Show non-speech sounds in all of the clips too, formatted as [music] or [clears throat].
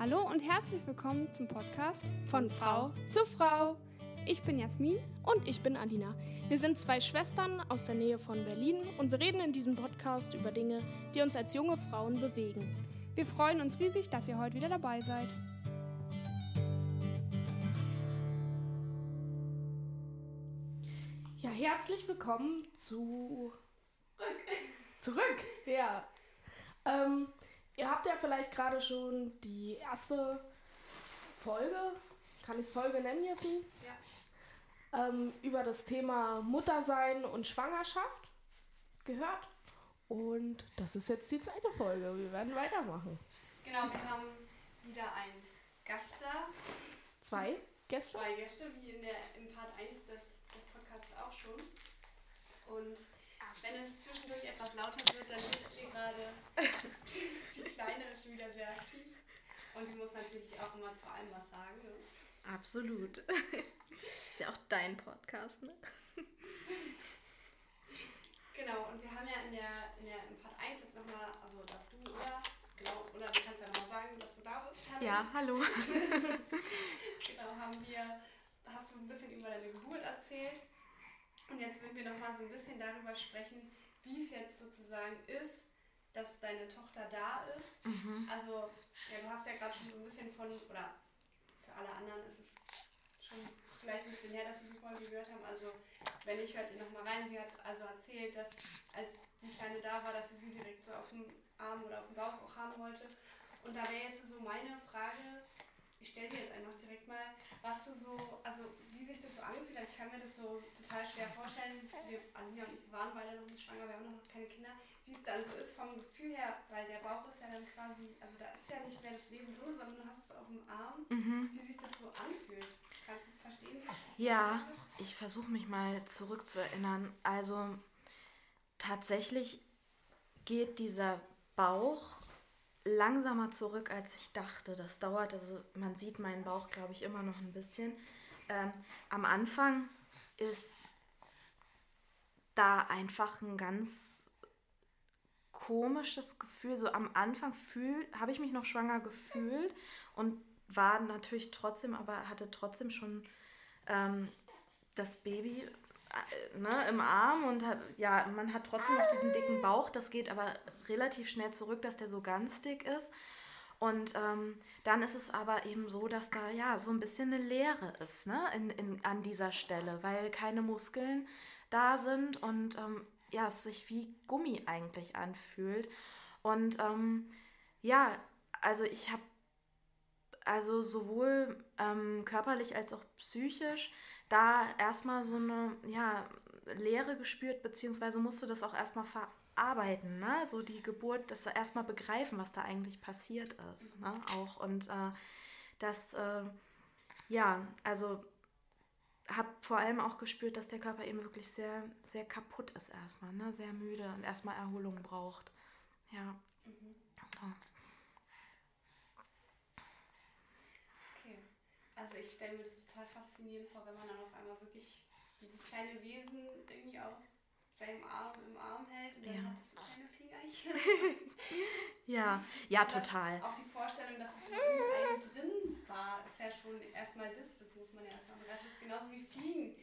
Hallo und herzlich willkommen zum Podcast von Frau zu Frau. Ich bin Jasmin und ich bin Alina. Wir sind zwei Schwestern aus der Nähe von Berlin und wir reden in diesem Podcast über Dinge, die uns als junge Frauen bewegen. Wir freuen uns riesig, dass ihr heute wieder dabei seid. Ja, herzlich willkommen zu. Zurück. Zurück, ja. Ähm, Ihr habt ja vielleicht gerade schon die erste Folge, kann ich es Folge nennen, Jasmin? Ja. Ähm, über das Thema Muttersein und Schwangerschaft gehört. Und das ist jetzt die zweite Folge. Wir werden weitermachen. Genau, wir haben wieder einen Gast da. Zwei Gäste? Zwei Gäste, wie in der, im Part 1 des, des Podcasts auch schon. Und wenn es zwischendurch etwas lauter wird, dann wisst ihr gerade, [laughs] die Kleine ist wieder sehr aktiv. Und die muss natürlich auch immer zu allem was sagen. Ne? Absolut. Ist ja auch dein Podcast, ne? Genau, und wir haben ja in der, in der im Part 1 jetzt nochmal, also dass du, oder? Genau, oder du kannst ja nochmal sagen, dass du da bist. Hallo. Ja, hallo. [laughs] genau, haben wir, hast du ein bisschen über deine Geburt erzählt. Und jetzt würden wir noch mal so ein bisschen darüber sprechen, wie es jetzt sozusagen ist, dass deine Tochter da ist. Mhm. Also, ja, du hast ja gerade schon so ein bisschen von, oder für alle anderen ist es schon vielleicht ein bisschen her, dass sie die Folge gehört haben. Also, wenn ich hört ihr nochmal rein, sie hat also erzählt, dass als die Kleine da war, dass sie sie direkt so auf dem Arm oder auf dem Bauch auch haben wollte. Und da wäre jetzt so meine Frage, ich stelle dir jetzt einfach direkt mal, was du so, also wie sich das so angefühlt hat. Ich kann mir das so total schwer vorstellen. Wir, Anja und ich waren beide noch nicht schwanger, wir haben noch keine Kinder. Wie es dann so ist vom Gefühl her, weil der Bauch ist ja dann quasi, also da ist ja nicht mehr das Wesen drin, sondern du hast es auf dem Arm. Mhm. Wie sich das so anfühlt. Kannst du es verstehen? Ja, ich versuche mich mal zurückzuerinnern. Also tatsächlich geht dieser Bauch langsamer zurück, als ich dachte. Das dauert, also man sieht meinen Bauch, glaube ich, immer noch ein bisschen. Ähm, am Anfang ist da einfach ein ganz komisches Gefühl. So am Anfang habe ich mich noch schwanger gefühlt und war natürlich trotzdem, aber hatte trotzdem schon ähm, das Baby äh, ne, im Arm und hat, ja, man hat trotzdem noch diesen dicken Bauch. Das geht aber relativ schnell zurück, dass der so ganz dick ist. Und ähm, dann ist es aber eben so, dass da ja so ein bisschen eine Leere ist ne, in, in, an dieser Stelle, weil keine Muskeln da sind und ähm, ja, es sich wie Gummi eigentlich anfühlt. Und ähm, ja, also ich habe also sowohl ähm, körperlich als auch psychisch da erstmal so eine ja, Leere gespürt, beziehungsweise musste das auch erstmal verarbeiten, ne? So die Geburt, das erstmal begreifen, was da eigentlich passiert ist, ne? Auch und äh, das, äh, ja, also habe vor allem auch gespürt, dass der Körper eben wirklich sehr, sehr kaputt ist erstmal, ne? Sehr müde und erstmal Erholung braucht. Ja. Mhm. ja. Also ich stelle mir das total faszinierend vor, wenn man dann auf einmal wirklich dieses kleine Wesen irgendwie auf seinem Arm im Arm hält und dann ja. hat es so kleine Fingerchen. [laughs] ja, ja, total. Auch die Vorstellung, dass es in einem drin war, ist ja schon erstmal das, das muss man ja erstmal begreifen. Das ist genauso wie Fliegen.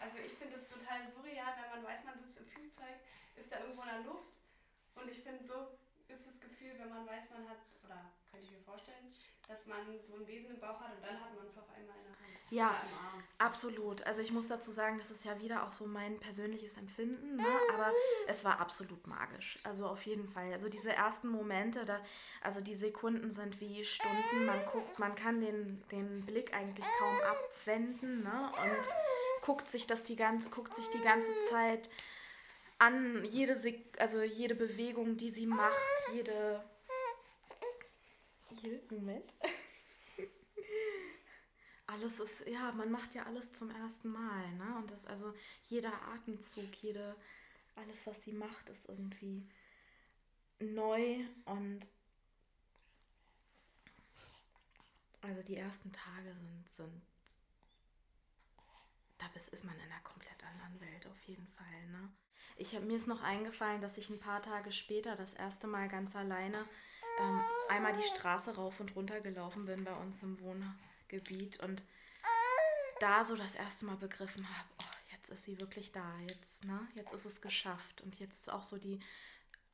Also ich finde es total surreal, wenn man weiß, man sitzt im Flugzeug, ist da irgendwo in der Luft und ich finde so ist das Gefühl, wenn man weiß, man hat, oder könnte ich mir vorstellen, dass man so ein Wesen im Bauch hat und dann hat man es auf einmal in der Hand. Ja, absolut. Also ich muss dazu sagen, das ist ja wieder auch so mein persönliches Empfinden, ne? aber es war absolut magisch. Also auf jeden Fall. Also diese ersten Momente, da, also die Sekunden sind wie Stunden. Man guckt, man kann den, den Blick eigentlich kaum abwenden ne? und guckt sich das die ganze, guckt sich die ganze Zeit an, jede, Sek also jede Bewegung, die sie macht, jede hier, Moment. [laughs] alles ist, ja, man macht ja alles zum ersten Mal, ne? Und das also jeder Atemzug, jede, alles, was sie macht, ist irgendwie neu und also die ersten Tage sind, sind da ist man in einer komplett anderen Welt auf jeden Fall, ne? Ich hab, mir ist noch eingefallen, dass ich ein paar Tage später das erste Mal ganz alleine ähm, einmal die Straße rauf und runter gelaufen bin bei uns im Wohngebiet und da so das erste Mal begriffen habe, oh, jetzt ist sie wirklich da, jetzt, ne, jetzt ist es geschafft und jetzt ist auch so die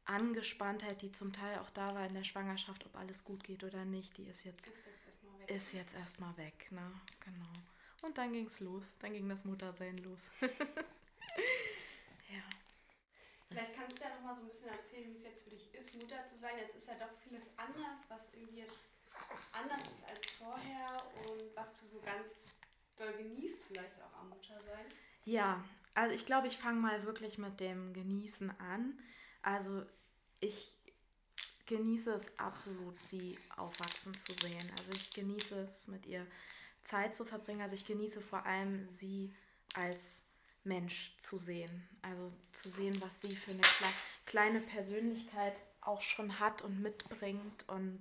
Angespanntheit, die zum Teil auch da war in der Schwangerschaft, ob alles gut geht oder nicht, die ist jetzt, Ist jetzt erstmal weg. erstmal weg, ne, genau. Und dann ging es los, dann ging das Muttersein los. [laughs] Vielleicht kannst du ja noch mal so ein bisschen erzählen, wie es jetzt für dich ist, Mutter zu sein. Jetzt ist ja doch vieles anders, was irgendwie jetzt anders ist als vorher und was du so ganz doll genießt, vielleicht auch am Muttersein. Ja, also ich glaube, ich fange mal wirklich mit dem Genießen an. Also ich genieße es absolut, sie aufwachsen zu sehen. Also ich genieße es, mit ihr Zeit zu verbringen. Also ich genieße vor allem sie als Mensch zu sehen. Also zu sehen, was sie für eine kle kleine Persönlichkeit auch schon hat und mitbringt und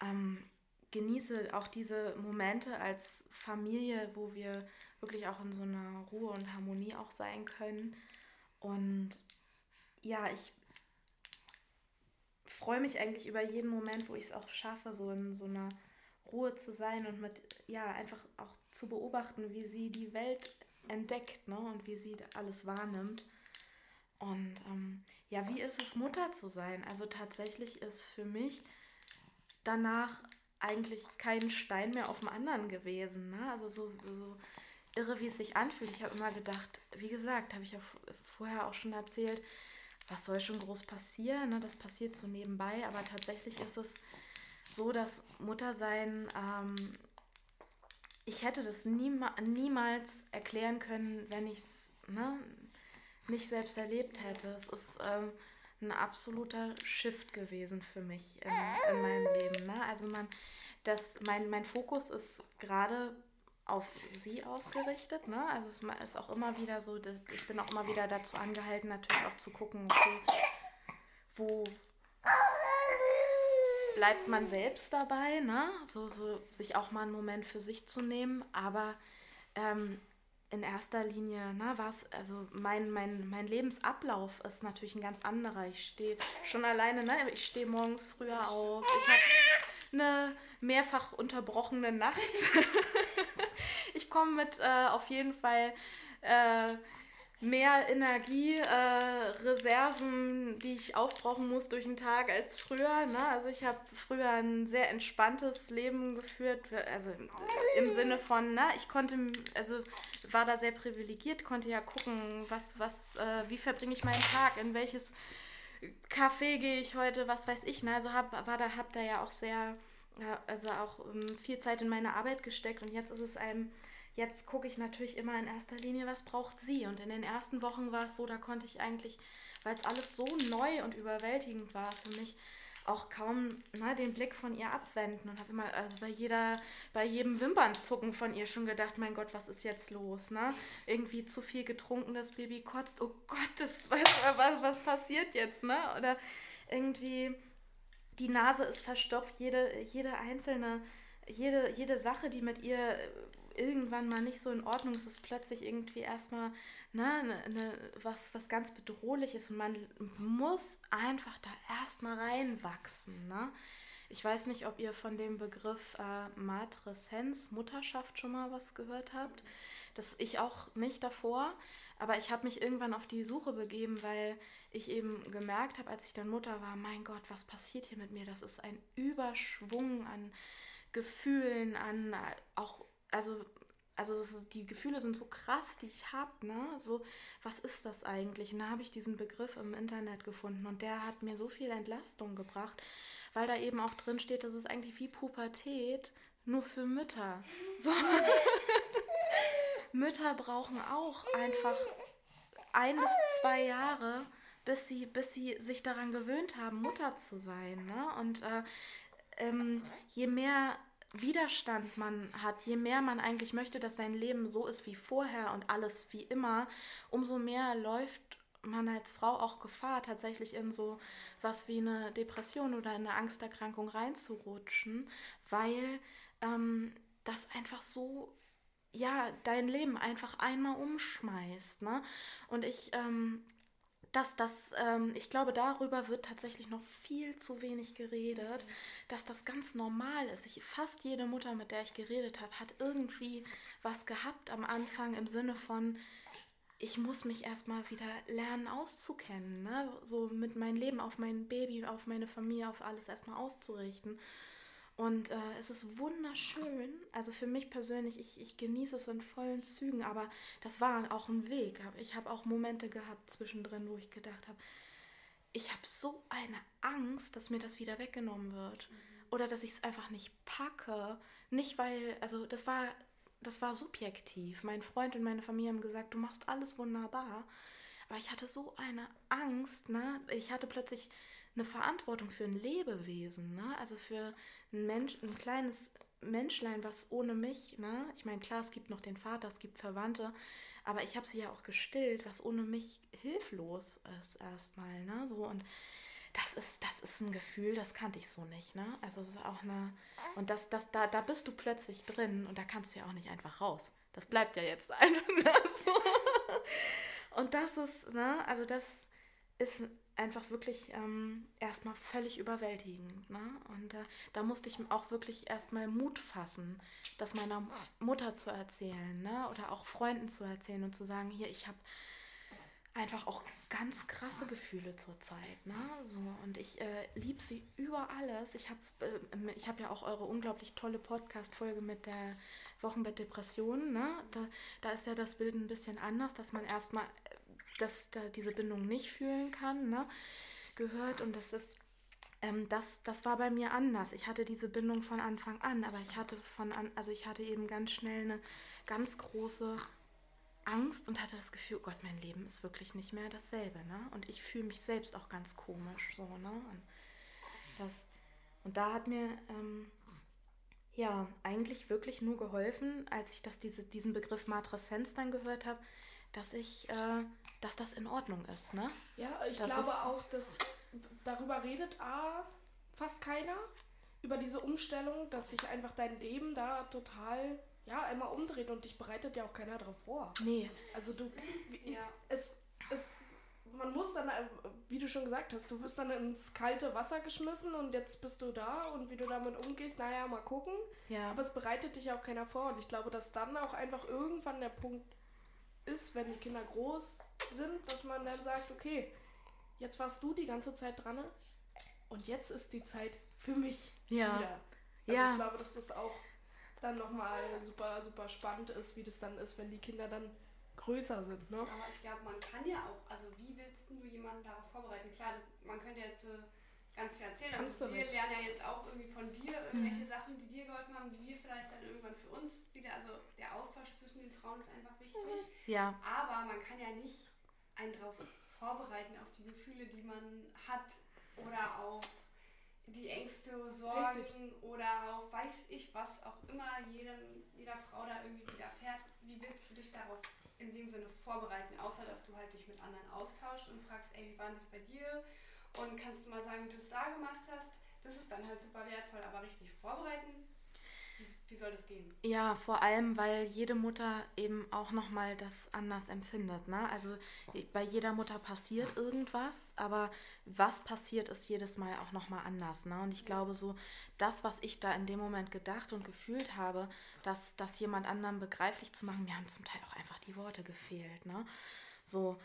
ähm, genieße auch diese Momente als Familie, wo wir wirklich auch in so einer Ruhe und Harmonie auch sein können. Und ja, ich freue mich eigentlich über jeden Moment, wo ich es auch schaffe, so in so einer Ruhe zu sein und mit, ja, einfach auch zu beobachten, wie sie die Welt entdeckt ne? und wie sie alles wahrnimmt. Und ähm, ja, wie ist es, Mutter zu sein? Also tatsächlich ist für mich danach eigentlich kein Stein mehr auf dem anderen gewesen. Ne? Also so, so irre, wie es sich anfühlt. Ich habe immer gedacht, wie gesagt, habe ich ja vorher auch schon erzählt, was soll schon groß passieren? Ne? Das passiert so nebenbei, aber tatsächlich ist es so, dass Muttersein, ähm, ich hätte das niema niemals erklären können, wenn ich es ne, nicht selbst erlebt hätte. Es ist ähm, ein absoluter Shift gewesen für mich in, in meinem Leben. Ne? Also man, das, mein, mein Fokus ist gerade auf sie ausgerichtet. Ne? Also es ist auch immer wieder so, ich bin auch immer wieder dazu angehalten, natürlich auch zu gucken, okay, wo bleibt man selbst dabei, ne? So, so sich auch mal einen Moment für sich zu nehmen. Aber ähm, in erster Linie, ne, was, also mein, mein, mein Lebensablauf ist natürlich ein ganz anderer. Ich stehe schon alleine, ne? Ich stehe morgens früher auf. Ich habe eine mehrfach unterbrochene Nacht. [laughs] ich komme mit äh, auf jeden Fall äh, mehr Energiereserven, äh, die ich aufbrauchen muss durch den Tag als früher. Ne? Also ich habe früher ein sehr entspanntes Leben geführt, also im Sinne von, ne, ich konnte, also war da sehr privilegiert, konnte ja gucken, was, was, äh, wie verbringe ich meinen Tag, in welches Café gehe ich heute, was weiß ich. Ne? Also hab, war da, hab da ja auch sehr, also auch um, ähm, viel Zeit in meine Arbeit gesteckt und jetzt ist es einem Jetzt gucke ich natürlich immer in erster Linie, was braucht sie. Und in den ersten Wochen war es so, da konnte ich eigentlich, weil es alles so neu und überwältigend war für mich, auch kaum na, ne, den Blick von ihr abwenden und habe immer, also bei jeder, bei jedem Wimpernzucken von ihr schon gedacht, mein Gott, was ist jetzt los? Ne? Irgendwie zu viel getrunken, das Baby kotzt, oh Gott, das, [laughs] was, was, was passiert jetzt? Ne? Oder irgendwie die Nase ist verstopft, jede, jede einzelne, jede, jede Sache, die mit ihr irgendwann mal nicht so in Ordnung ist, ist plötzlich irgendwie erstmal ne, ne, ne, was, was ganz Bedrohliches und man muss einfach da erstmal reinwachsen. Ne? Ich weiß nicht, ob ihr von dem Begriff äh, Matreszenz, Mutterschaft schon mal was gehört habt. Das ich auch nicht davor, aber ich habe mich irgendwann auf die Suche begeben, weil ich eben gemerkt habe, als ich dann Mutter war, mein Gott, was passiert hier mit mir? Das ist ein Überschwung an Gefühlen, an äh, auch also, also ist, die Gefühle sind so krass, die ich habe, ne? So, was ist das eigentlich? Und da habe ich diesen Begriff im Internet gefunden und der hat mir so viel Entlastung gebracht, weil da eben auch drin steht, das ist eigentlich wie Pubertät, nur für Mütter. [laughs] So. Mütter brauchen auch einfach ein bis zwei Jahre, bis sie, bis sie sich daran gewöhnt haben, Mutter zu sein. Ne? Und äh, ähm, je mehr Widerstand man hat, je mehr man eigentlich möchte, dass sein Leben so ist wie vorher und alles wie immer, umso mehr läuft man als Frau auch Gefahr, tatsächlich in so was wie eine Depression oder eine Angsterkrankung reinzurutschen, weil ähm, das einfach so, ja, dein Leben einfach einmal umschmeißt. Ne? Und ich ähm, dass das, ähm, ich glaube, darüber wird tatsächlich noch viel zu wenig geredet, dass das ganz normal ist. Ich, fast jede Mutter, mit der ich geredet habe, hat irgendwie was gehabt am Anfang im Sinne von, ich muss mich erstmal wieder lernen auszukennen, ne? so mit meinem Leben auf mein Baby, auf meine Familie, auf alles erstmal auszurichten. Und äh, es ist wunderschön. Also für mich persönlich, ich, ich genieße es in vollen Zügen, aber das war auch ein Weg. Ich habe auch Momente gehabt zwischendrin, wo ich gedacht habe, ich habe so eine Angst, dass mir das wieder weggenommen wird. Mhm. Oder dass ich es einfach nicht packe. Nicht weil, also das war, das war subjektiv. Mein Freund und meine Familie haben gesagt, du machst alles wunderbar. Aber ich hatte so eine Angst, ne? Ich hatte plötzlich eine Verantwortung für ein Lebewesen, ne? Also für ein Mensch, ein kleines Menschlein, was ohne mich, ne? Ich meine, klar, es gibt noch den Vater, es gibt Verwandte, aber ich habe sie ja auch gestillt, was ohne mich hilflos ist erstmal, ne? So und das ist, das ist ein Gefühl, das kannte ich so nicht, ne? Also es ist auch eine. Und das, das, da, da bist du plötzlich drin und da kannst du ja auch nicht einfach raus. Das bleibt ja jetzt ein. [laughs] Ne? Und das ist, ne, also das ist einfach wirklich ähm, erstmal völlig überwältigend. Ne? Und äh, da musste ich auch wirklich erstmal Mut fassen, das meiner Mutter zu erzählen ne? oder auch Freunden zu erzählen und zu sagen, hier, ich habe einfach auch ganz krasse Gefühle zurzeit. Ne? So, und ich äh, liebe sie über alles. Ich habe äh, hab ja auch eure unglaublich tolle Podcast-Folge mit der Wochenbettdepression. Ne? Da, da ist ja das Bild ein bisschen anders, dass man erstmal dass da diese Bindung nicht fühlen kann, ne, gehört. Und das ist, ähm, das, das war bei mir anders. Ich hatte diese Bindung von Anfang an, aber ich hatte von an, also ich hatte eben ganz schnell eine ganz große Angst und hatte das Gefühl, oh Gott, mein Leben ist wirklich nicht mehr dasselbe, ne? Und ich fühle mich selbst auch ganz komisch, so, ne? Und, das, und da hat mir ähm, ja eigentlich wirklich nur geholfen, als ich das, diese, diesen Begriff Matreszenz dann gehört habe, dass ich, äh, dass das in Ordnung ist, ne? Ja, ich das glaube auch, dass darüber redet A, fast keiner, über diese Umstellung, dass sich einfach dein Leben da total, ja, einmal umdreht und dich bereitet ja auch keiner darauf vor. Nee. Also du, ja. es, es, man muss dann, äh, wie du schon gesagt hast, du wirst dann ins kalte Wasser geschmissen und jetzt bist du da und wie du damit umgehst, naja, mal gucken. Ja. Aber es bereitet dich auch keiner vor und ich glaube, dass dann auch einfach irgendwann der Punkt ist, wenn die Kinder groß sind, dass man dann sagt, okay, jetzt warst du die ganze Zeit dran und jetzt ist die Zeit für mich ja. wieder. Also ja. ich glaube, dass das auch dann nochmal super, super spannend ist, wie das dann ist, wenn die Kinder dann größer sind. Ne? Aber ich glaube, man kann ja auch, also wie willst du jemanden darauf vorbereiten? Klar, man könnte jetzt äh, ganz viel erzählen. Kannst also wir nicht. lernen ja jetzt auch irgendwie von dir irgendwelche mhm. Sachen, die dir geholfen haben, die wir vielleicht dann irgendwann für uns wieder, also der Austausch zwischen den Frauen ist einfach wichtig. Ja. Aber man kann ja nicht einen darauf vorbereiten, auf die Gefühle, die man hat oder auf die Ängste, Sorgen Richtig. oder auf weiß ich was auch immer jedem, jeder Frau da irgendwie widerfährt. Wie willst du dich darauf in dem Sinne vorbereiten, außer dass du halt dich mit anderen austauscht und fragst, ey, wie war das bei dir? Und kannst du mal sagen, wie du es da gemacht hast. Das ist dann halt super wertvoll, aber richtig vorbereiten, wie, soll das gehen? Ja, vor allem, weil jede Mutter eben auch nochmal das anders empfindet. Ne? Also bei jeder Mutter passiert irgendwas, aber was passiert, ist jedes Mal auch nochmal anders. Ne? Und ich glaube, so das, was ich da in dem Moment gedacht und gefühlt habe, dass das jemand anderen begreiflich zu machen, mir haben zum Teil auch einfach die Worte gefehlt. Ne? So,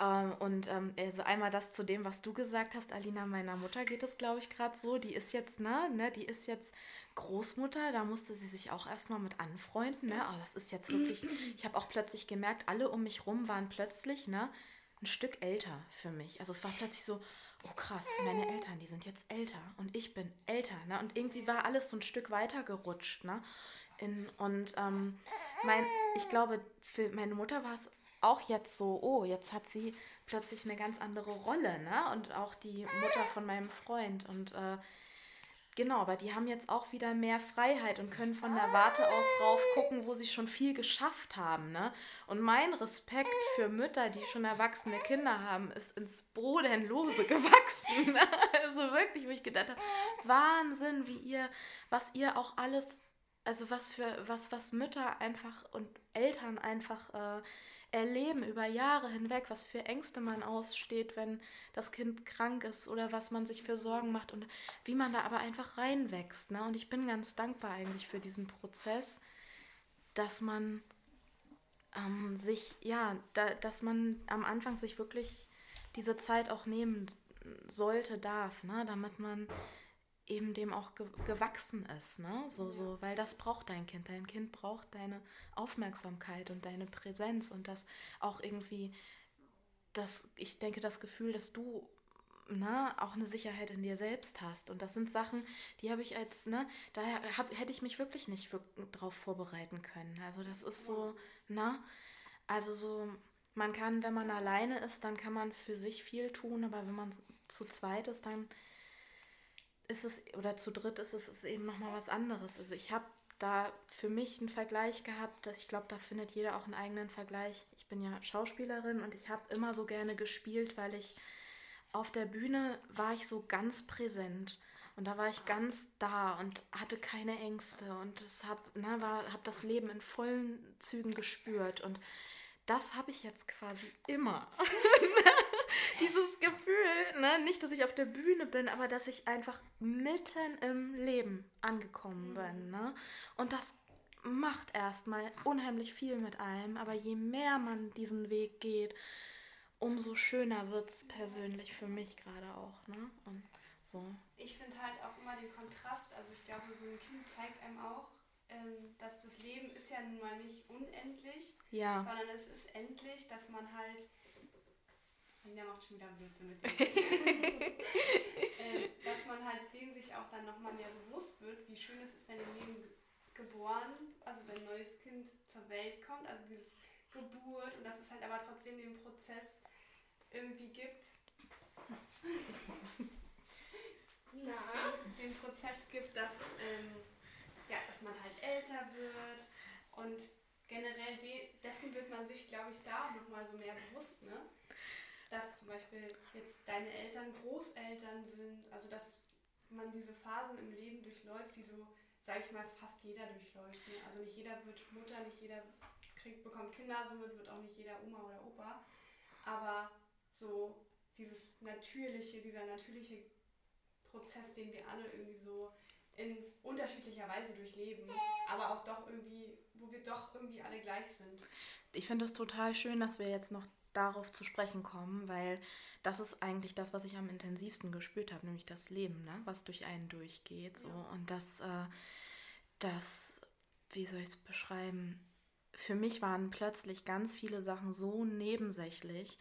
ähm, und ähm, also einmal das zu dem, was du gesagt hast, Alina, meiner Mutter geht es, glaube ich, gerade so. Die ist jetzt, ne, ne, die ist jetzt Großmutter, da musste sie sich auch erstmal mit anfreunden, ne? Aber das ist jetzt wirklich, [clears throat] ich habe auch plötzlich gemerkt, alle um mich rum waren plötzlich, ne, ein Stück älter für mich. Also es war plötzlich so, oh krass, meine Eltern, die sind jetzt älter und ich bin älter, ne? Und irgendwie war alles so ein Stück weiter gerutscht, ne? In, und ähm, mein, ich glaube, für meine Mutter war es auch jetzt so, oh, jetzt hat sie plötzlich eine ganz andere Rolle, ne? Und auch die Mutter von meinem Freund. Und äh, genau, aber die haben jetzt auch wieder mehr Freiheit und können von der Warte aus rauf gucken, wo sie schon viel geschafft haben, ne? Und mein Respekt für Mütter, die schon erwachsene Kinder haben, ist ins Bodenlose [laughs] gewachsen. Ne? Also wirklich, wo ich gedacht habe, Wahnsinn, wie ihr, was ihr auch alles, also was für, was, was Mütter einfach und Eltern einfach äh, erleben über Jahre hinweg, was für Ängste man aussteht, wenn das Kind krank ist oder was man sich für Sorgen macht und wie man da aber einfach reinwächst. Ne? Und ich bin ganz dankbar eigentlich für diesen Prozess, dass man ähm, sich, ja, da, dass man am Anfang sich wirklich diese Zeit auch nehmen sollte, darf, ne? damit man eben dem auch ge gewachsen ist, ne? So, so, weil das braucht dein Kind. Dein Kind braucht deine Aufmerksamkeit und deine Präsenz und das auch irgendwie, das, ich denke, das Gefühl, dass du ne, auch eine Sicherheit in dir selbst hast. Und das sind Sachen, die habe ich als, ne, da hab, hätte ich mich wirklich nicht drauf vorbereiten können. Also das ist so, ne, also so, man kann, wenn man alleine ist, dann kann man für sich viel tun, aber wenn man zu zweit ist, dann ist es, oder zu dritt ist es ist eben nochmal was anderes. Also ich habe da für mich einen Vergleich gehabt, dass ich glaube, da findet jeder auch einen eigenen Vergleich. Ich bin ja Schauspielerin und ich habe immer so gerne gespielt, weil ich auf der Bühne war ich so ganz präsent und da war ich ganz da und hatte keine Ängste und es hab, ne, war, hab das Leben in vollen Zügen gespürt und das habe ich jetzt quasi immer. [laughs] [laughs] Dieses Gefühl, ne? nicht, dass ich auf der Bühne bin, aber dass ich einfach mitten im Leben angekommen mhm. bin. Ne? Und das macht erstmal unheimlich viel mit einem, aber je mehr man diesen Weg geht, umso schöner wird es persönlich für mich gerade auch. Ne? Und so. Ich finde halt auch immer den Kontrast, also ich glaube, so ein Kind zeigt einem auch, ähm, dass das Leben ist ja nun mal nicht unendlich, ja. sondern es ist endlich, dass man halt der macht schon wieder Blödsinn mit [laughs] dem. äh, dass man halt dem sich auch dann nochmal mehr bewusst wird, wie schön es ist, wenn ein Leben geboren, also wenn ein neues Kind zur Welt kommt, also dieses Geburt und dass es halt aber trotzdem den Prozess irgendwie gibt. Na? Den, den Prozess gibt, dass, ähm, ja, dass man halt älter wird und generell de dessen wird man sich, glaube ich, da nochmal so mehr bewusst, ne? Dass zum Beispiel jetzt deine Eltern Großeltern sind, also dass man diese Phasen im Leben durchläuft, die so, sage ich mal, fast jeder durchläuft. Ne? Also nicht jeder wird Mutter, nicht jeder kriegt, bekommt Kinder, somit wird auch nicht jeder Oma oder Opa. Aber so dieses natürliche, dieser natürliche Prozess, den wir alle irgendwie so in unterschiedlicher Weise durchleben, aber auch doch irgendwie, wo wir doch irgendwie alle gleich sind. Ich finde es total schön, dass wir jetzt noch darauf zu sprechen kommen, weil das ist eigentlich das, was ich am intensivsten gespürt habe, nämlich das Leben, ne? was durch einen durchgeht. So. Ja. Und das, äh, das, wie soll ich es beschreiben? Für mich waren plötzlich ganz viele Sachen so nebensächlich,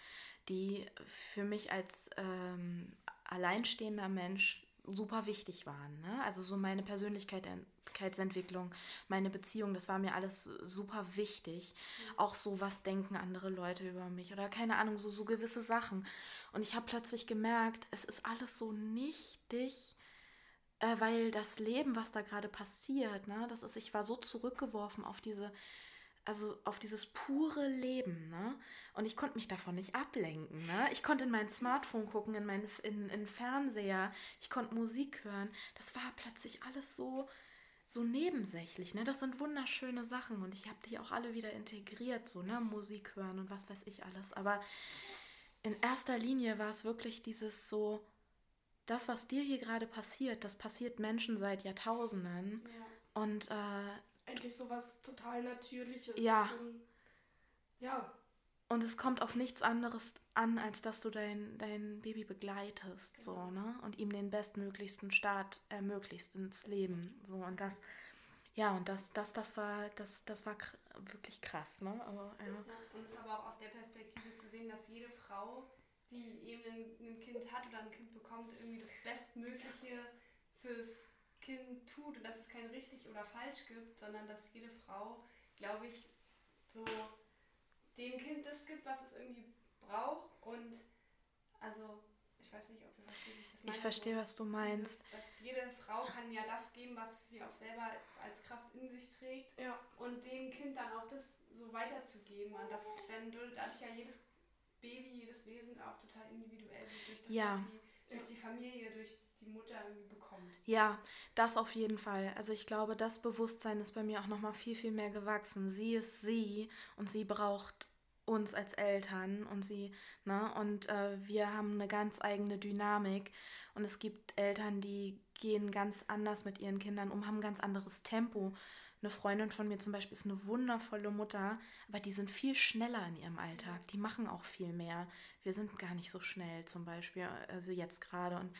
die für mich als ähm, alleinstehender Mensch super wichtig waren. Ne? Also so meine Persönlichkeit Persönlichkeitsentwicklung, meine Beziehung, das war mir alles super wichtig. Mhm. Auch so, was denken andere Leute über mich oder keine Ahnung, so, so gewisse Sachen. Und ich habe plötzlich gemerkt, es ist alles so nichtig, äh, weil das Leben, was da gerade passiert, ne, das ist, ich war so zurückgeworfen auf diese also auf dieses pure Leben, ne? Und ich konnte mich davon nicht ablenken, ne? Ich konnte in mein Smartphone gucken, in meinen in, in Fernseher, ich konnte Musik hören. Das war plötzlich alles so so nebensächlich, ne? Das sind wunderschöne Sachen und ich habe die auch alle wieder integriert, so, ne? Musik hören und was weiß ich alles. Aber in erster Linie war es wirklich dieses so, das, was dir hier gerade passiert, das passiert Menschen seit Jahrtausenden. Ja. Und äh, endlich sowas total Natürliches. Ja. Und, ja. Und es kommt auf nichts anderes an, als dass du dein, dein Baby begleitest, genau. so, ne? Und ihm den bestmöglichsten Start ermöglicht ins Leben. So, und das, ja, und das, das, das war, das, das war wirklich krass, ne? Aber, ja. ja. Und es ist aber auch aus der Perspektive zu sehen, dass jede Frau, die eben ein, ein Kind hat oder ein Kind bekommt, irgendwie das Bestmögliche fürs Kind tut und dass es kein richtig oder falsch gibt, sondern dass jede Frau, glaube ich, so dem Kind das gibt, was es irgendwie braucht und also ich weiß nicht, ob ihr versteht, wie ich das meine. Ich verstehe, was du meinst. Dieses, dass jede Frau kann ja das geben, was sie auch selber als Kraft in sich trägt ja. und dem Kind dann auch das so weiterzugeben und das dann dadurch ja jedes Baby, jedes Wesen auch total individuell wird durch das, ja. was sie durch die Familie, durch die Mutter irgendwie bekommt. Ja, das auf jeden Fall. Also ich glaube, das Bewusstsein ist bei mir auch nochmal viel, viel mehr gewachsen. Sie ist sie und sie braucht uns als Eltern und sie, ne, und äh, wir haben eine ganz eigene Dynamik und es gibt Eltern, die gehen ganz anders mit ihren Kindern um, haben ganz anderes Tempo. Eine Freundin von mir zum Beispiel ist eine wundervolle Mutter, aber die sind viel schneller in ihrem Alltag. Die machen auch viel mehr. Wir sind gar nicht so schnell zum Beispiel, also jetzt gerade. Und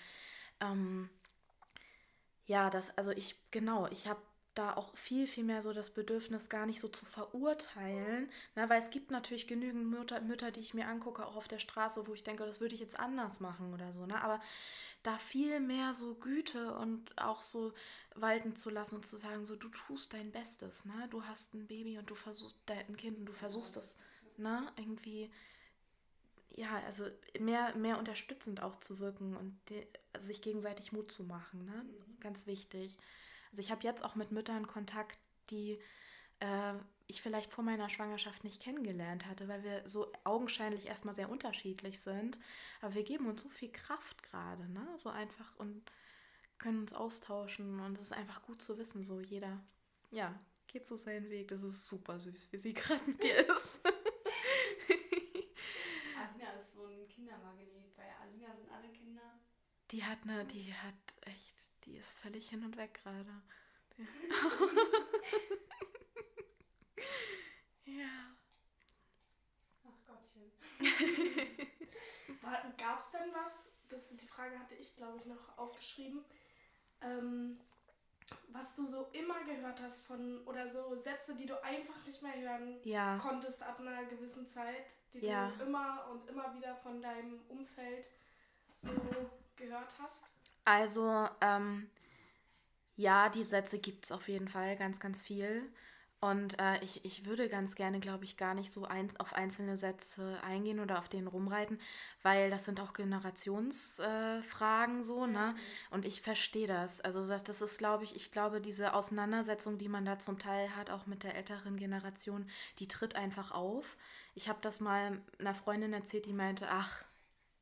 ähm, ja, das, also ich, genau, ich habe da auch viel, viel mehr so das Bedürfnis, gar nicht so zu verurteilen. Na, weil es gibt natürlich genügend Mütter, Mütter, die ich mir angucke, auch auf der Straße, wo ich denke, das würde ich jetzt anders machen oder so. Ne? Aber da viel mehr so Güte und auch so walten zu lassen und zu sagen, so du tust dein Bestes, ne? Du hast ein Baby und du versuchst dein Kind und du versuchst das, ne? Irgendwie ja, also mehr, mehr unterstützend auch zu wirken und also sich gegenseitig Mut zu machen, ne? Mhm. Ganz wichtig. Also ich habe jetzt auch mit Müttern Kontakt, die äh, ich vielleicht vor meiner Schwangerschaft nicht kennengelernt hatte, weil wir so augenscheinlich erstmal sehr unterschiedlich sind. Aber wir geben uns so viel Kraft gerade, ne? So einfach und können uns austauschen und es ist einfach gut zu wissen, so jeder, ja, geht so seinen Weg. Das ist super süß, wie sie [laughs] gerade mit dir ist. Alina Kindermagnet. Bei Alina sind alle Kinder. Die hat eine, die hat echt, die ist völlig hin und weg gerade. [laughs] Ja. Ach Gottchen. Gab es denn was? Das, die Frage hatte ich, glaube ich, noch aufgeschrieben. Ähm, was du so immer gehört hast von, oder so Sätze, die du einfach nicht mehr hören ja. konntest ab einer gewissen Zeit, die ja. du immer und immer wieder von deinem Umfeld so gehört hast? Also, ähm, ja, die Sätze gibt es auf jeden Fall ganz, ganz viel. Und äh, ich, ich würde ganz gerne, glaube ich, gar nicht so ein, auf einzelne Sätze eingehen oder auf denen rumreiten, weil das sind auch Generationsfragen äh, so, ne? Und ich verstehe das. Also das, das ist, glaube ich, ich glaube, diese Auseinandersetzung, die man da zum Teil hat, auch mit der älteren Generation, die tritt einfach auf. Ich habe das mal einer Freundin erzählt, die meinte, ach,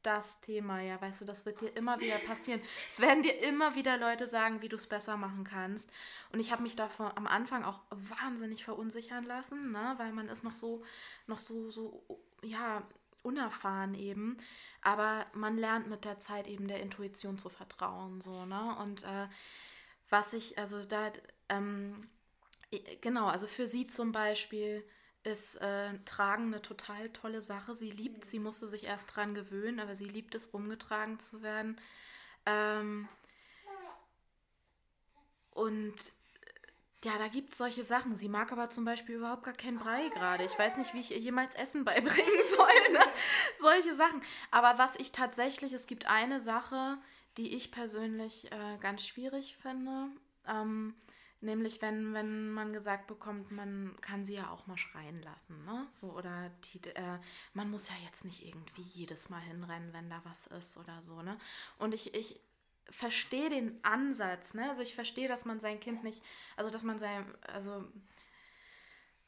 das Thema, ja, weißt du, das wird dir immer wieder passieren. Es werden dir immer wieder Leute sagen, wie du es besser machen kannst. Und ich habe mich davon am Anfang auch wahnsinnig verunsichern lassen, ne, weil man ist noch so, noch so, so, ja, unerfahren eben. Aber man lernt mit der Zeit eben der Intuition zu vertrauen, so, ne. Und äh, was ich, also da, ähm, genau, also für sie zum Beispiel ist äh, Tragen eine total tolle Sache. Sie liebt, sie musste sich erst dran gewöhnen, aber sie liebt es, rumgetragen zu werden. Ähm, und ja, da gibt es solche Sachen. Sie mag aber zum Beispiel überhaupt gar keinen Brei gerade. Ich weiß nicht, wie ich ihr jemals Essen [laughs] beibringen soll. Ne? solche Sachen. Aber was ich tatsächlich, es gibt eine Sache, die ich persönlich äh, ganz schwierig finde. Ähm, Nämlich, wenn, wenn man gesagt bekommt, man kann sie ja auch mal schreien lassen, ne? So, oder die, äh, man muss ja jetzt nicht irgendwie jedes Mal hinrennen, wenn da was ist oder so, ne? Und ich, ich verstehe den Ansatz, ne? Also ich verstehe, dass man sein Kind nicht, also dass man sein, also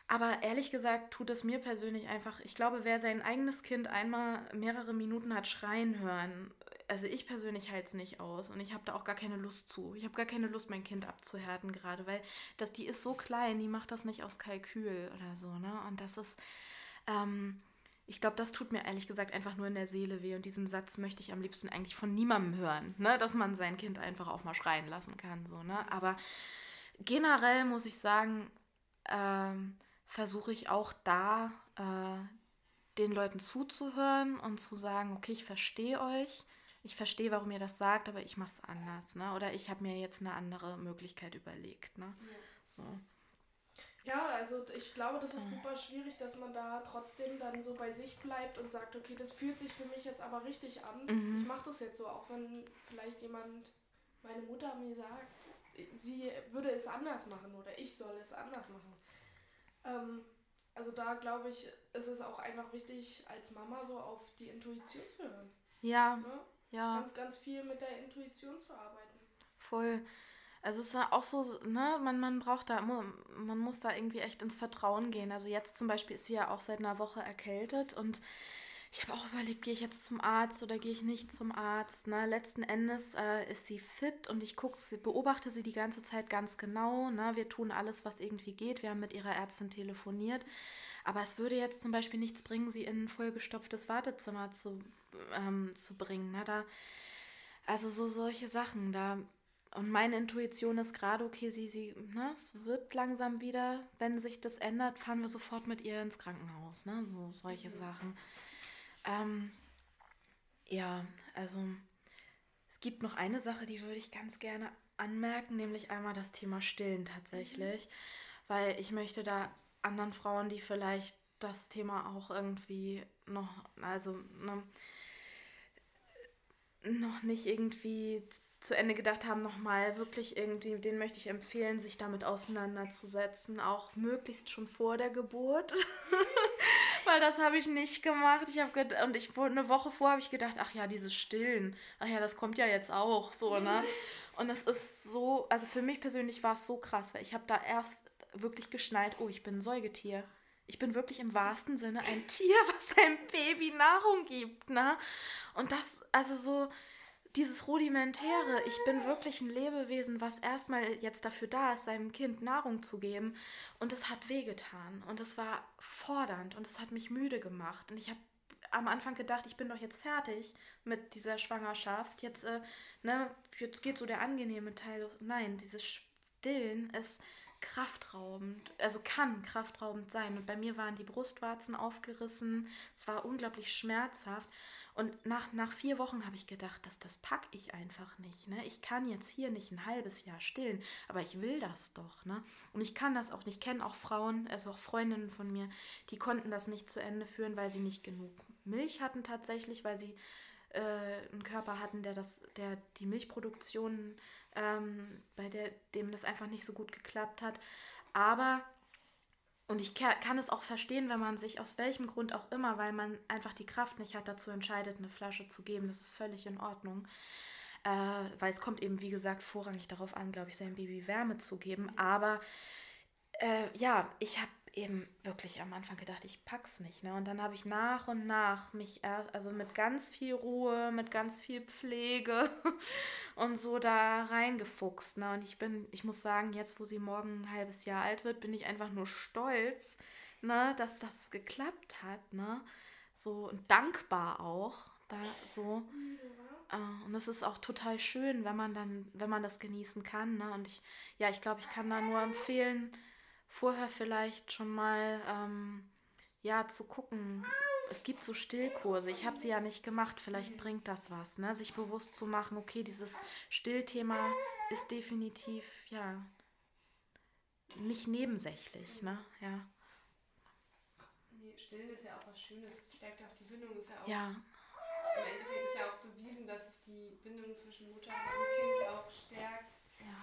aber ehrlich gesagt tut es mir persönlich einfach, ich glaube, wer sein eigenes Kind einmal mehrere Minuten hat schreien hören, also ich persönlich halte es nicht aus und ich habe da auch gar keine Lust zu. Ich habe gar keine Lust, mein Kind abzuhärten gerade, weil das, die ist so klein, die macht das nicht aus Kalkül oder so, ne? Und das ist, ähm, ich glaube, das tut mir ehrlich gesagt einfach nur in der Seele weh und diesen Satz möchte ich am liebsten eigentlich von niemandem hören, ne? Dass man sein Kind einfach auch mal schreien lassen kann, so, ne? Aber generell muss ich sagen, ähm, versuche ich auch da äh, den Leuten zuzuhören und zu sagen, okay, ich verstehe euch, ich verstehe, warum ihr das sagt, aber ich mache es anders, ne? Oder ich habe mir jetzt eine andere Möglichkeit überlegt, ne? Ja. So. Ja, also ich glaube, das ist super schwierig, dass man da trotzdem dann so bei sich bleibt und sagt, okay, das fühlt sich für mich jetzt aber richtig an. Mhm. Ich mache das jetzt so, auch wenn vielleicht jemand, meine Mutter mir sagt, sie würde es anders machen oder ich soll es anders machen. Ähm, also da glaube ich, ist es auch einfach wichtig, als Mama so auf die Intuition zu hören. Ja. Ne? Ja. Ganz, ganz viel mit der Intuition zu arbeiten. Voll. Also es ist ja auch so, ne, man, man braucht da, man muss da irgendwie echt ins Vertrauen gehen. Also jetzt zum Beispiel ist sie ja auch seit einer Woche erkältet und ich habe auch überlegt, gehe ich jetzt zum Arzt oder gehe ich nicht zum Arzt. Ne? Letzten Endes äh, ist sie fit und ich guck, sie, beobachte sie die ganze Zeit ganz genau. Ne? Wir tun alles, was irgendwie geht. Wir haben mit ihrer Ärztin telefoniert. Aber es würde jetzt zum Beispiel nichts bringen, sie in ein vollgestopftes Wartezimmer zu, ähm, zu bringen. Ne? Da, also so solche Sachen. Da, und meine Intuition ist gerade, okay, sie, sie, ne, es wird langsam wieder, wenn sich das ändert, fahren wir sofort mit ihr ins Krankenhaus. Ne? So solche mhm. Sachen. Ähm, ja, also es gibt noch eine Sache, die würde ich ganz gerne anmerken, nämlich einmal das Thema Stillen tatsächlich, mhm. weil ich möchte da anderen Frauen, die vielleicht das Thema auch irgendwie noch, also ne, noch nicht irgendwie zu Ende gedacht haben, nochmal wirklich irgendwie, den möchte ich empfehlen, sich damit auseinanderzusetzen, auch möglichst schon vor der Geburt. [laughs] Weil das habe ich nicht gemacht. Ich habe und ich eine Woche vor habe ich gedacht, ach ja, dieses Stillen, ach ja, das kommt ja jetzt auch so, ne? Und es ist so, also für mich persönlich war es so krass, weil ich habe da erst wirklich geschnallt, oh, ich bin ein Säugetier. Ich bin wirklich im wahrsten Sinne ein [laughs] Tier, was seinem Baby Nahrung gibt, ne? Und das, also so, dieses Rudimentäre, ich bin wirklich ein Lebewesen, was erstmal jetzt dafür da ist, seinem Kind Nahrung zu geben. Und es hat wehgetan. Und es war fordernd und es hat mich müde gemacht. Und ich habe am Anfang gedacht, ich bin doch jetzt fertig mit dieser Schwangerschaft. Jetzt, äh, ne, jetzt geht so der angenehme Teil los. Nein, dieses Stillen ist kraftraubend, also kann kraftraubend sein. Und bei mir waren die Brustwarzen aufgerissen. Es war unglaublich schmerzhaft. Und nach, nach vier Wochen habe ich gedacht, dass das packe ich einfach nicht. Ne? Ich kann jetzt hier nicht ein halbes Jahr stillen, aber ich will das doch. Ne? Und ich kann das auch nicht. Ich kenne auch Frauen, also auch Freundinnen von mir, die konnten das nicht zu Ende führen, weil sie nicht genug Milch hatten tatsächlich, weil sie äh, einen Körper hatten, der das, der die Milchproduktion, ähm, bei der dem das einfach nicht so gut geklappt hat. Aber und ich kann es auch verstehen, wenn man sich aus welchem Grund auch immer, weil man einfach die Kraft nicht hat, dazu entscheidet, eine Flasche zu geben. Das ist völlig in Ordnung. Äh, weil es kommt eben, wie gesagt, vorrangig darauf an, glaube ich, seinem Baby Wärme zu geben. Aber äh, ja, ich habe eben wirklich am Anfang gedacht, ich pack's nicht. Ne? Und dann habe ich nach und nach mich, erst, also mit ganz viel Ruhe, mit ganz viel Pflege [laughs] und so da reingefuchst. Ne? Und ich bin, ich muss sagen, jetzt, wo sie morgen ein halbes Jahr alt wird, bin ich einfach nur stolz, ne, dass das geklappt hat. Ne? So und dankbar auch. Da so. Uh, und es ist auch total schön, wenn man dann, wenn man das genießen kann. Ne? Und ich, ja, ich glaube, ich kann da nur empfehlen, vorher vielleicht schon mal ähm, ja zu gucken. Es gibt so Stillkurse. Ich habe sie ja nicht gemacht. Vielleicht bringt das was, ne? Sich bewusst zu machen, okay, dieses Stillthema ist definitiv ja nicht nebensächlich, ne? Ja. Nee, Stillen ist ja auch was Schönes. Stärkt auch die Bindung. Ist ja auch. Ja. Im Endeffekt ist ja auch bewiesen, dass es die Bindung zwischen Mutter und Kind auch stärkt. Ja.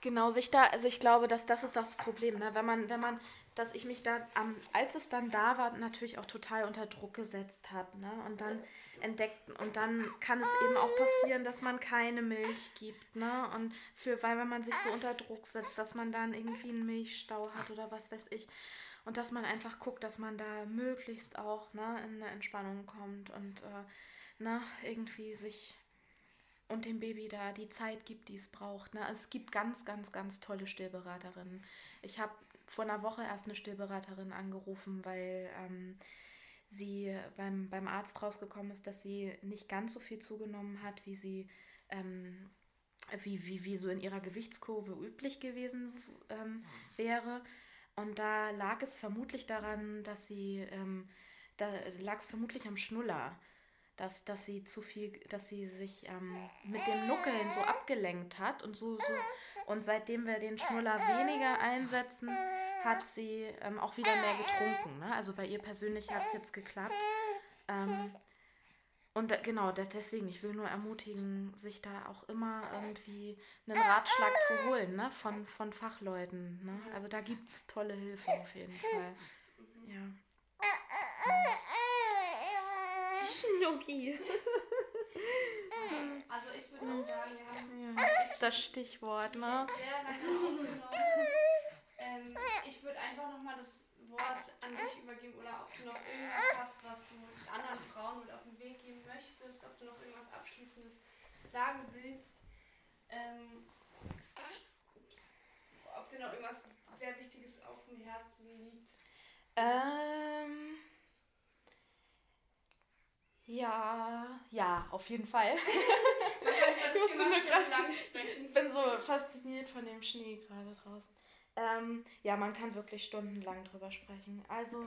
Genau, sich da, also ich glaube, dass das ist das Problem, ne? Wenn man, wenn man, dass ich mich da, um, als es dann da war, natürlich auch total unter Druck gesetzt habe, ne? Und dann entdeckt, und dann kann es eben auch passieren, dass man keine Milch gibt, ne? Und für, weil wenn man sich so unter Druck setzt, dass man dann irgendwie einen Milchstau hat oder was weiß ich. Und dass man einfach guckt, dass man da möglichst auch ne, in eine Entspannung kommt und äh, ne, irgendwie sich und dem Baby da die Zeit gibt, die es braucht. Ne? Also es gibt ganz, ganz, ganz tolle Stillberaterinnen. Ich habe vor einer Woche erst eine Stillberaterin angerufen, weil ähm, sie beim, beim Arzt rausgekommen ist, dass sie nicht ganz so viel zugenommen hat, wie sie ähm, wie, wie, wie so in ihrer Gewichtskurve üblich gewesen ähm, wäre. Und da lag es vermutlich daran, dass sie, ähm, da lag es vermutlich am Schnuller dass, dass sie zu viel, dass sie sich ähm, mit dem Nuckeln so abgelenkt hat und so, so und seitdem wir den Schnuller weniger einsetzen, hat sie ähm, auch wieder mehr getrunken. Ne? Also bei ihr persönlich hat es jetzt geklappt. Ähm, und genau, das, deswegen, ich will nur ermutigen, sich da auch immer irgendwie einen Ratschlag zu holen, ne? Von, von Fachleuten. Ne? Also da gibt es tolle Hilfe auf jeden Fall. Ja. Schnucki. Also ich würde mal sagen, wir haben ja, das Stichwort, ne? Sehr lange ähm, ich würde einfach nochmal das Wort an dich übergeben oder ob du noch irgendwas hast, was du anderen Frauen mit auf den Weg geben möchtest, ob du noch irgendwas Abschließendes sagen willst. Ähm, ob dir noch irgendwas sehr Wichtiges auf dem Herzen liegt. Ähm. Ja, ja, auf jeden Fall. [laughs] ich musste nur gerade sprechen. Ich bin so fasziniert von dem Schnee gerade draußen. Ähm, ja, man kann wirklich stundenlang drüber sprechen. Also,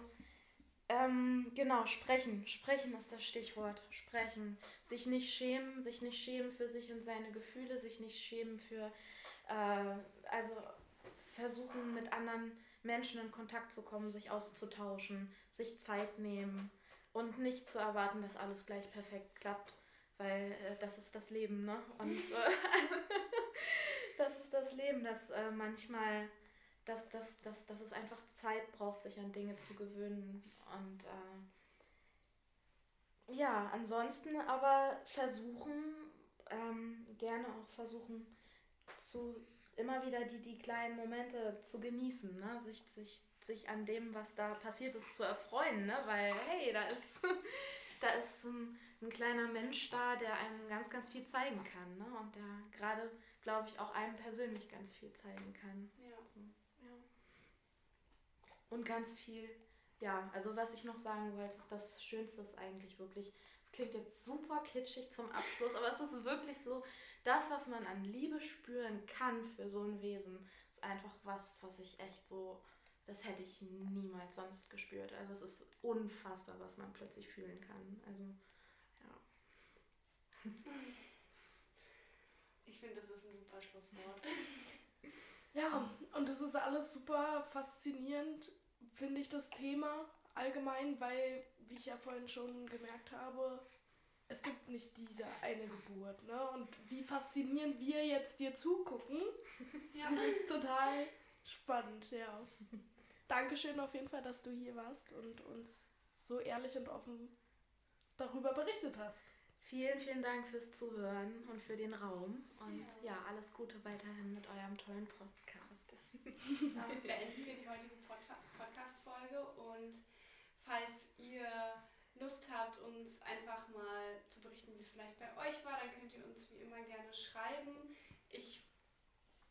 ähm, genau, sprechen. Sprechen ist das Stichwort. Sprechen. Sich nicht schämen, sich nicht schämen für sich und seine Gefühle, sich nicht schämen für, äh, also versuchen mit anderen Menschen in Kontakt zu kommen, sich auszutauschen, sich Zeit nehmen und nicht zu erwarten, dass alles gleich perfekt klappt, weil äh, das ist das Leben, ne? Und [laughs] äh, [laughs] das ist das Leben, dass äh, manchmal dass, dass, dass, dass es einfach Zeit braucht, sich an Dinge zu gewöhnen. Und äh, ja, ansonsten aber versuchen, ähm, gerne auch versuchen, zu immer wieder die, die kleinen Momente zu genießen, ne? sich, sich, sich an dem, was da passiert ist, zu erfreuen, ne? weil hey, da ist, [laughs] da ist ein, ein kleiner Mensch da, der einem ganz, ganz viel zeigen kann ne? und der gerade, glaube ich, auch einem persönlich ganz viel zeigen kann. Ja. So. Und ganz viel, ja, also was ich noch sagen wollte, ist das Schönste ist eigentlich wirklich, es klingt jetzt super kitschig zum Abschluss, aber es ist wirklich so, das, was man an Liebe spüren kann für so ein Wesen, ist einfach was, was ich echt so, das hätte ich niemals sonst gespürt. Also es ist unfassbar, was man plötzlich fühlen kann. Also, ja. [laughs] Ich finde, das ist ein super Schlusswort. [laughs] Ja, und das ist alles super faszinierend finde ich das Thema allgemein, weil, wie ich ja vorhin schon gemerkt habe, es gibt nicht diese eine Geburt, ne? Und wie faszinierend wir jetzt dir zugucken, [laughs] ja. das ist total spannend, ja. Dankeschön auf jeden Fall, dass du hier warst und uns so ehrlich und offen darüber berichtet hast. Vielen, vielen Dank fürs Zuhören und für den Raum. Und ja, ja alles Gute weiterhin mit eurem tollen Podcast. [laughs] Damit beenden wir die heutige Podcast-Folge und falls ihr Lust habt, uns einfach mal zu berichten, wie es vielleicht bei euch war, dann könnt ihr uns wie immer gerne schreiben. Ich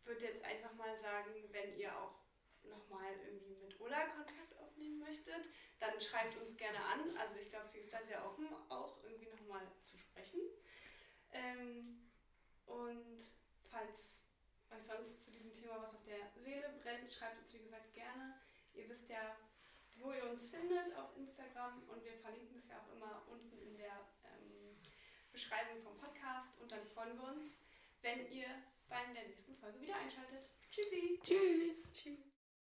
würde jetzt einfach mal sagen, wenn ihr auch nochmal irgendwie mit Ulla Kontakt aufnehmen möchtet, dann schreibt uns gerne an. Also ich glaube, sie ist da sehr offen, auch irgendwie nochmal zu sprechen. Ähm, und falls euch sonst zu diesem Thema was auf der Seele brennt, schreibt uns wie gesagt gerne. Ihr wisst ja, wo ihr uns findet auf Instagram und wir verlinken es ja auch immer unten in der ähm, Beschreibung vom Podcast und dann freuen wir uns, wenn ihr bei der nächsten Folge wieder einschaltet. Tschüssi. Tschüss. Tschüss.